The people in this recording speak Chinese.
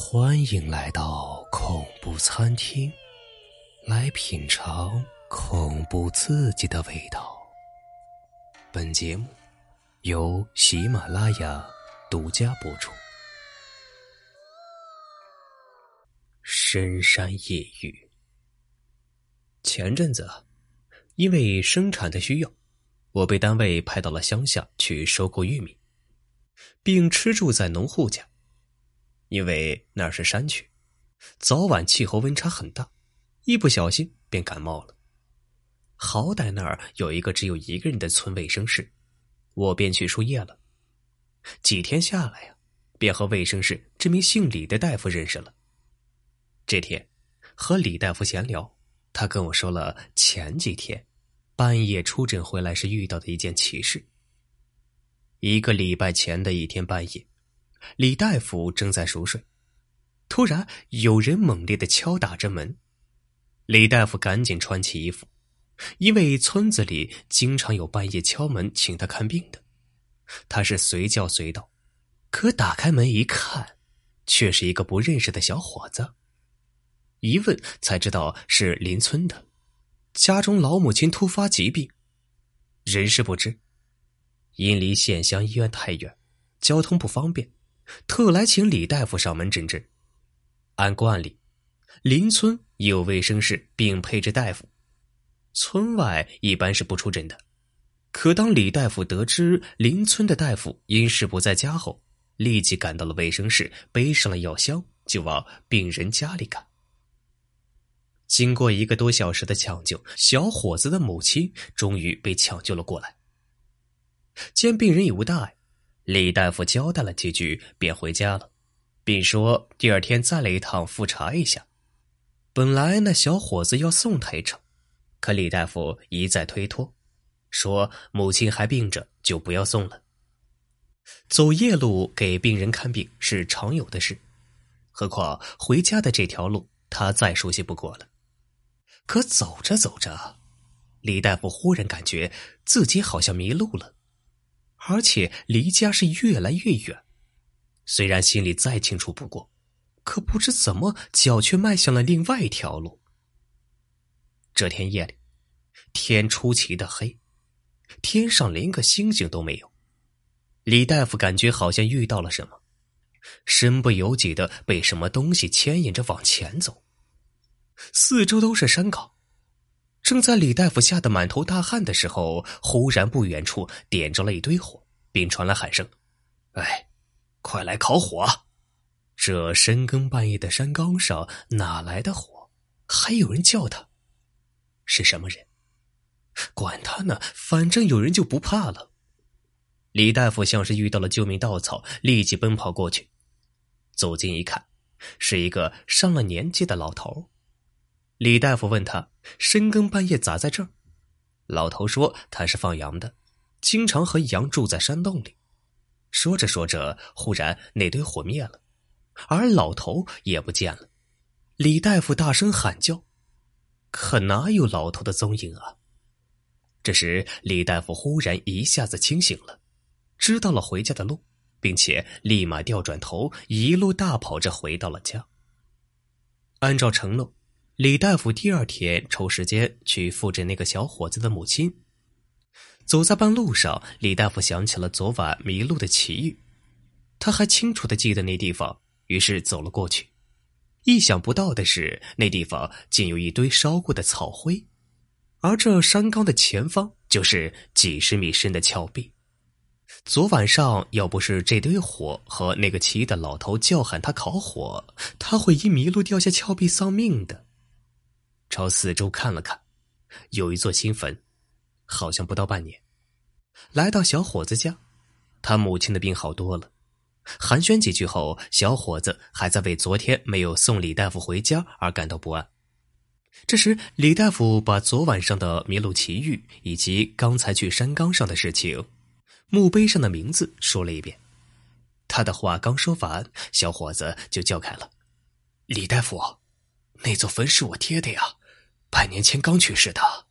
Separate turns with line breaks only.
欢迎来到恐怖餐厅，来品尝恐怖刺激的味道。本节目由喜马拉雅独家播出。深山夜雨。前阵子，因为生产的需要，我被单位派到了乡下去收购玉米，并吃住在农户家。因为那儿是山区，早晚气候温差很大，一不小心便感冒了。好歹那儿有一个只有一个人的村卫生室，我便去输液了。几天下来呀，便和卫生室这名姓李的大夫认识了。这天和李大夫闲聊，他跟我说了前几天半夜出诊回来时遇到的一件奇事。一个礼拜前的一天半夜。李大夫正在熟睡，突然有人猛烈的敲打着门。李大夫赶紧穿起衣服，因为村子里经常有半夜敲门请他看病的。他是随叫随到，可打开门一看，却是一个不认识的小伙子。一问才知道是邻村的，家中老母亲突发疾病，人事不知，因离县乡医院太远，交通不方便。特来请李大夫上门诊治。按惯例，邻村有卫生室并配置大夫，村外一般是不出诊的。可当李大夫得知邻村的大夫因事不在家后，立即赶到了卫生室，背上了药箱，就往病人家里赶。经过一个多小时的抢救，小伙子的母亲终于被抢救了过来。见病人已无大碍。李大夫交代了几句，便回家了，并说第二天再来一趟复查一下。本来那小伙子要送他一程，可李大夫一再推脱，说母亲还病着，就不要送了。走夜路给病人看病是常有的事，何况回家的这条路他再熟悉不过了。可走着走着，李大夫忽然感觉自己好像迷路了。而且离家是越来越远，虽然心里再清楚不过，可不知怎么脚却迈向了另外一条路。这天夜里，天出奇的黑，天上连个星星都没有。李大夫感觉好像遇到了什么，身不由己的被什么东西牵引着往前走。四周都是山岗。正在李大夫吓得满头大汗的时候，忽然不远处点着了一堆火，并传来喊声：“哎，快来烤火！”这深更半夜的山岗上哪来的火？还有人叫他，是什么人？管他呢，反正有人就不怕了。李大夫像是遇到了救命稻草，立即奔跑过去。走近一看，是一个上了年纪的老头。李大夫问他：“深更半夜咋在这儿？”老头说：“他是放羊的，经常和羊住在山洞里。”说着说着，忽然那堆火灭了，而老头也不见了。李大夫大声喊叫，可哪有老头的踪影啊？这时，李大夫忽然一下子清醒了，知道了回家的路，并且立马调转头，一路大跑着回到了家。按照承诺。李大夫第二天抽时间去复诊那个小伙子的母亲。走在半路上，李大夫想起了昨晚迷路的奇遇，他还清楚的记得那地方，于是走了过去。意想不到的是，那地方竟有一堆烧过的草灰，而这山岗的前方就是几十米深的峭壁。昨晚上要不是这堆火和那个奇异的老头叫喊他烤火，他会因迷路掉下峭壁丧命的。朝四周看了看，有一座新坟，好像不到半年。来到小伙子家，他母亲的病好多了。寒暄几句后，小伙子还在为昨天没有送李大夫回家而感到不安。这时，李大夫把昨晚上的迷路奇遇以及刚才去山岗上的事情、墓碑上的名字说了一遍。他的话刚说完，小伙子就叫开了：“李大夫，那座坟是我爹的呀。”百年前刚去世的。